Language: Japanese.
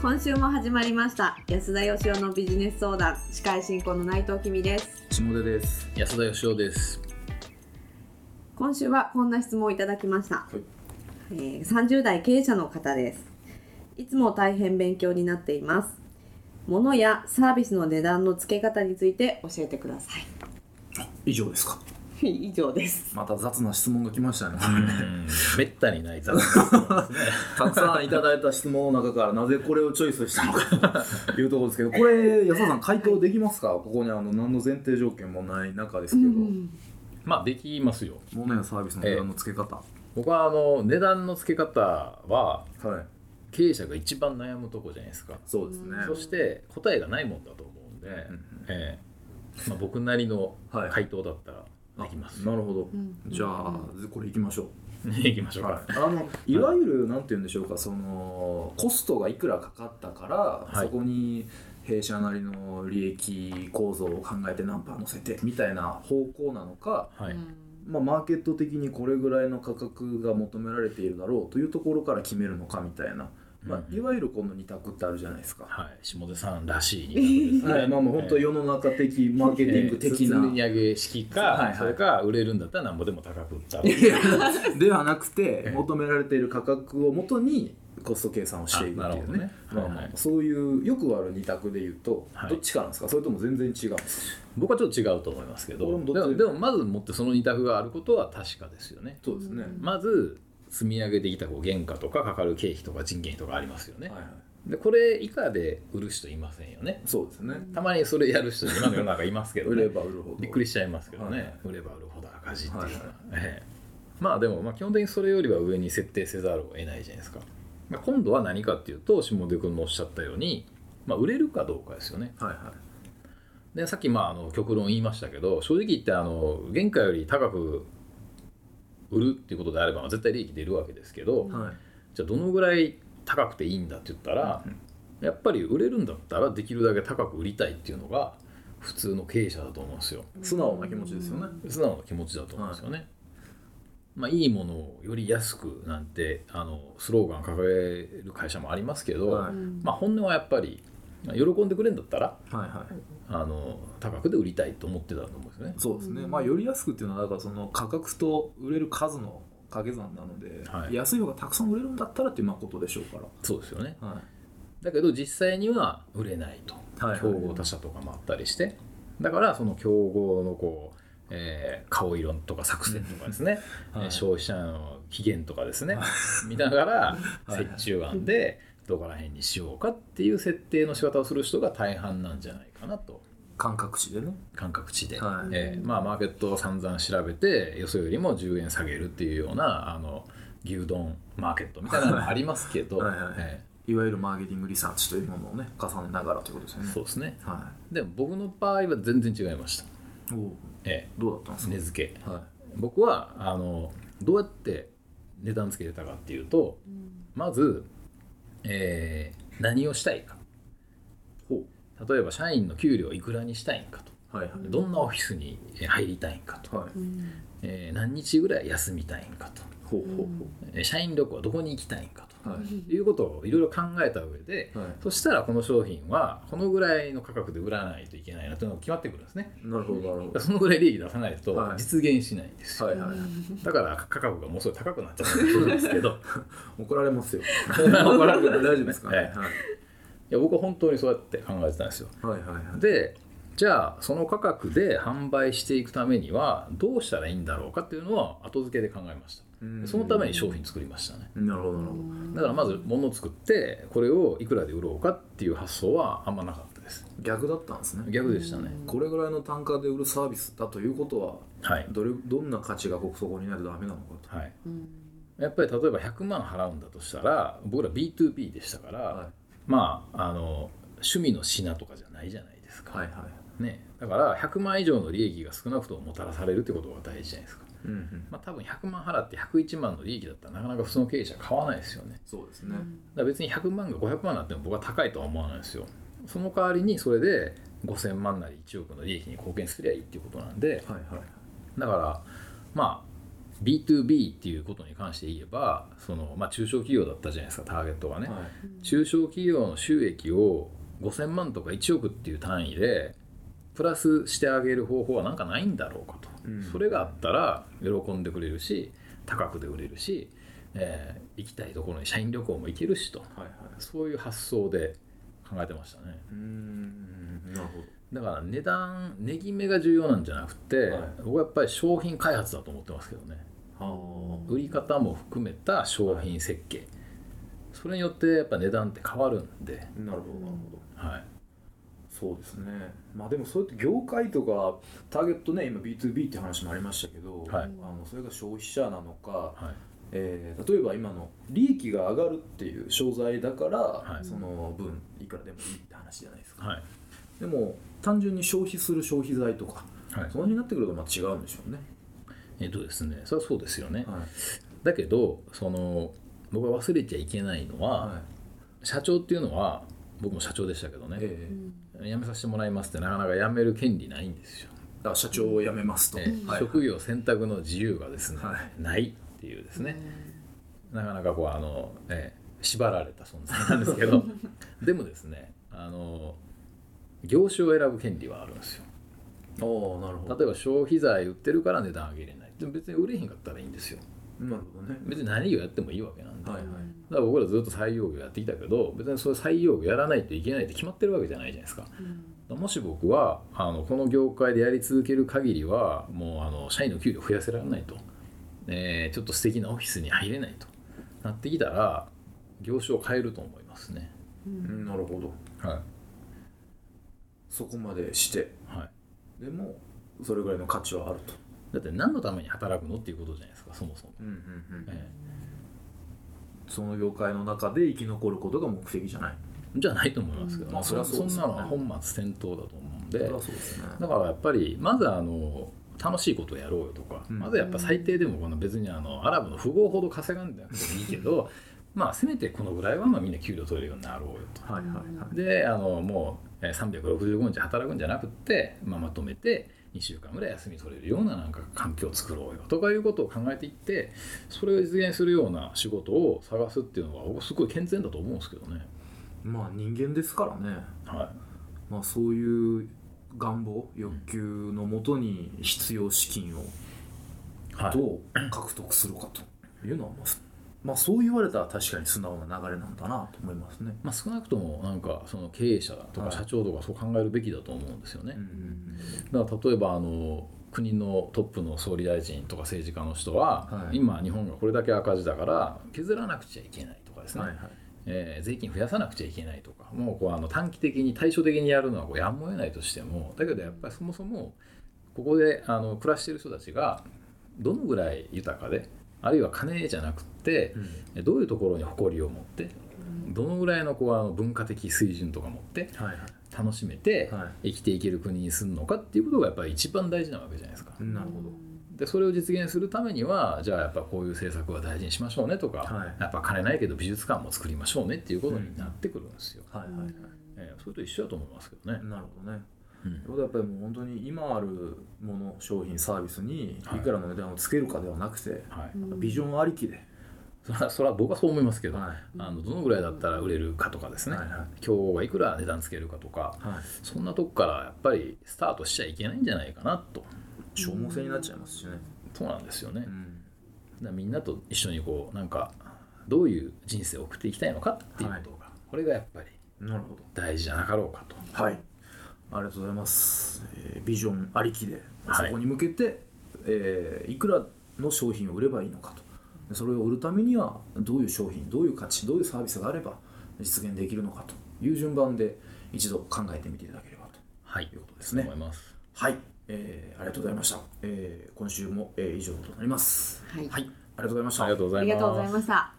今週も始まりました。安田義雄のビジネス相談。司会進行の内藤君です。下出です。安田義雄です。今週はこんな質問をいただきました、い。えー30代経営者の方です。いつも大変勉強になっています。物やサービスの値段の付け方について教えてくださ以上ですか。い 以上ですまた雑な質問が来ましたね。うん、めったにない雑な質問ですね。たくさんいただいた質問の中からなぜこれをチョイスしたのかと いうところですけど、これ安田さん回答できますか？ここにあの何の前提条件もない中ですけど、まあできますよ。物やサービスの値段の付け方。僕はあの値段の付け方ははい。経営者が一番悩むとこじゃないですか。そうですね。そして答えがないもんだと思うんで、ええまあ僕なりのはい回答だったらできます。なるほど。じゃあこれ行きましょう。いきましょうか。はい、あの いわゆるなんて言うんでしょうかそのコストがいくらかかったから、いそこに弊社なりの利益構造を考えて何パー乗せてみたいな方向なのか、はい。まあ、マーケット的にこれぐらいの価格が求められているだろうというところから決めるのかみたいな、まあ、いわゆるこの2択ってあるじゃないですか。はい。下出さんらしい二択ですね。はい。まあ、もう本当世の中的マーケティング的な、ええ包み上げ式か、はいはい。それか売れるんだったらなんぼでも高く売った。ではなくてええ求められている価格をもとにコスト計算をしていくっていうね。まあそういうよくある二択で言うと、はいどっちかなんですか？それとも全然違うんですか？僕はちょっと違うと思いますけど。でもまずもってその二択があることは確かですよね。そうですね、まず積み上げてきたこう原価とかかかる経費とか人件費とかありますよね、はいはい。でこれ以下で売る人いませんよね。そうですね、たまにそれやる人今の世の中いますけど、売ね、れば売るほど。びっくりしちゃいますけどね、はい。売れば売るほど赤字っていうのは、はいはい。ええ。まあでもまあ基本的にそれよりは上に設定せざるを得ないじゃないですか、まあ、今度は何かっていうと下出君のおっしゃったように、まあ、売れるかどうかですよね。はいはい。でさっきまああの極論言いましたけど正直言ってあの原価より高く売るっていうことであれば絶対利益出るわけですけど、はい。じゃあどのぐらい高くていいんだって言ったら、やっぱり売れるんだったらできるだけ高く売りたいっていうのが普通の経営者だと思うんですよ。素直な気持ちですよね、素直な気持ちだと思うんですよね、まあいいものをより安くなんてあのスローガン掲げる会社もありますけど、はい。まあ本音はやっぱりまあ喜んでくれるんだったらはいはい。あの高くで売りたいと思ってたと思うんですよね。そうですね、まあより安くっていうのはだからその価格と売れる数の掛け算なので、はい。安い方がたくさん売れるんだったらっていうまあことでしょうかそうですよね。ら、はい。だけど実際には売れないと、はいはい。競合他社とかもあったりして。だからその競合のこう、えー顔色とか作戦とかですね、はい。えー消費者の期限とかですね、見ながらはい。折衷案でどこら辺にしようかっていう設定の仕方をする人が大半なんじゃないかなと。感覚値でね。感覚値で、はい。えーまあ、マーケットを散々調べてよそよりも10円下げるっていうようなあの牛丼マーケットみたいなのもありますけど、はいはいえいわゆるマーケティングリサーチというものをね重ねながらということですよね。ーそうですね。はでも僕の場合は全然違いました、いおう。えどうだったんですー、か、値付け。は僕はあのどうやって値段付けてたかっていうとまず、えー何をしたいか。例えば社員の給料をいくらにしたいんかと。うはいはい。どんなオフィスに入りたいんかと、はい。えー何日ぐらい休みたいんかと。ほう社員旅行はどこに行きたいんかはい。いうことをいろいろ考えた上で、はい。そしたらこの商品はこのぐらいの価格で売らないといけないなというのが決まってくるんですね。なるほどなるほど。そのぐらい利益出さないとはい。実現しないんですよ、はいはい。だから価格がもうすごい高くなっちゃってるんですけど。怒られますよ。怒られる大丈夫ですか、ええはい。いや僕は本当にそうやって考えてたんですよ。はいはいはい。でじゃあその価格で販売していくためにはどうしたらいいんだろうかっていうのは後付けで考えました。うん。そのために商品作りましたね。なるほどなるほど。だからまず物を作ってこれをいくらで売ろうかっていう発想はあんまなかったです。逆だったんですね。逆でしたね。これぐらいの単価で売るサービスだということははい。どれどんな価値がそこにないとダメなのかと。はい。やっぱり例えば100万払うんだとしたら僕ら B2B でしたから、はまああの趣味の品とかじゃないじゃないですか、はいはいね、だから100万以上の利益が少なくとももたらされるってことが大事じゃないですか、うんうん。まあ、多分100万払って101万の利益だったらなかなか普通の経営者買わないですよね。そうですね。だから別に100万が500万になっても僕は高いとは思わないですよ。その代わりにそれで5000万なり1億の利益に貢献すりゃいいっていうことなんで。はいはい。だからまあ B2B っていうことに関して言えばその、まあ、中小企業だったじゃないですかターゲットがね、はい。中小企業の収益を5000万とか1億っていう単位でプラスしてあげる方法はなんかないんだろうかと、うん。それがあったら喜んでくれるし高くで売れるし、えー行きたいところに社員旅行も行けるしと。はいはい。そういう発想で考えてましたね。うーん。なるほだから値段値決めが重要なんじゃなくて、はい。僕はやっぱり商品開発だと思ってますけどね。ど売り方も含めた商品設計、それによってやっぱ値段って変わるんで、ああなるほどなるほど。はい、そうですね。まあでもそうやって業界とかターゲットね今 B2B って話もありましたけど、はい。あのそれが消費者なのか、はい。えー例えば今の利益が上がるっていう商材だから、はい。その分いくらでもいいって話じゃないですか、はい。でも単純に消費する消費財とか、はい。その辺になってくるとまた違うんでしょうね、えっとですねそれはそうですよね、はい。だけどその僕が忘れちゃいけないのは、はい。社長っていうのは僕も社長でしたけどね、ええ。辞めさせてもらいますってなかなか辞める権利ないんですよ、だから社長を辞めますと、えーはい。職業選択の自由がですね、はい。ないっていうですね、なかなかこうあの、えー縛られた存在なんですけど。でもですねあの業種を選ぶ権利はあるんですよ。おーなるほど。例えば消費財売ってるから値段上げれない。でも別に売れへんかったらいいんですよなるほどね。別に何をやってもいいわけなんで、はいはい。だから僕らずっと採用業やってきたけど別にそれ採用業やらないといけないって決まってるわけじゃないじゃないですか。もし僕はあのこの業界でやり続ける限りはもうあの社員の給料増やせられないと、えーちょっと素敵なオフィスに入れないと。なってきたら業種を変えると思いますね。うん。なるほど。はい。そこまでして。はい。でもそれぐらいの価値はあるとだって何のために働くのっていうことじゃないですかそもそも、うんうんうん。えその業界の中で生き残ることが目的じゃない。えじゃないと思いますけど、まあそそりゃそんなのは本末転倒だと思うんでそれはそうですね。だからやっぱりまずあの楽しいことをやろうよとか、うん。まずやっぱ最低でもこの別にあのアラブの富豪ほど稼がんでなくてもいいけど まあせめてこのぐらいはまあみんな給料取れるようになろうよと。はいはいはいであのもうえー365日働くんじゃなくって、まあ、まとめて2週間ぐらい休み取れるようななんか環境を作ろうよとかいうことを考えていってそれを実現するような仕事を探すっていうのは僕すごい健全だと思うんですけどね。まあ人間ですからねはまあそういう願望欲求のもとに必要資金をどう獲得するかというのはまあまあそう言われたら確かに素直な流れなんだなと思いますね。まあ、少なくともなんかその経営者とはいか社長とかそう考えるべきだと思うんですよね。うんうんだから例えばあの国のトップの総理大臣とか政治家の人は、はい今日本がこれだけ赤字だから削らなくちゃいけないとかですね、はいはいえー税金増やさなくちゃいけないとかもうこうあの短期的に対処的にやるのはこうやむを得ないとしてもだけどやっぱりそもそもここであの暮らしてる人たちがどのぐらい豊かであるいは金じゃなくって、うんどういうところに誇りを持ってどのぐらいのこうあの文化的水準とか持ってはいはい楽しめては生きていける国にするのかっていうことがやっぱり一番大事なわけじゃないですか。なるほど。でそれを実現するためにはじゃあやっぱこういう政策は大事にしましょうねとか、はいやっぱ金ないけど美術館も作りましょうねっていうことになってくるんですよ。はいはいはい。えーそれと一緒だと思いますけどね。なるほどね。うん。やっぱりもう本当に今あるもの商品サービスにはい。いくらの値段をつけるかではなくて、はい、ビジョンありきで、それはそれは僕はそう思いますけど、はい。あのどのぐらいだったら売れるかとかですね、はいはい。今日はいくら値段つけるかとかはい、そんなとこからやっぱりスタートしちゃいけないんじゃないかなと。消耗戦になっちゃいますしね。そうなんですよね。うん。みんなと一緒にこうなんかどういう人生を送っていきたいのかっていうことが、これがやっぱり。大事じゃなかろうかと。はい。ありがとうございます。えービジョンありきで、はいそこに向けて、えーいくらの商品を売ればいいのかと。でそれを売るためにはどういう商品、どういう価値、どういうサービスがあれば実現できるのかという順番で一度考えてみていただければと。はい、いうことですね思います。はい、えーありがとうございました。えー今週も、えー以上となります。はいはい、ありがとうございました。ありがとうございます。ありがとうございました。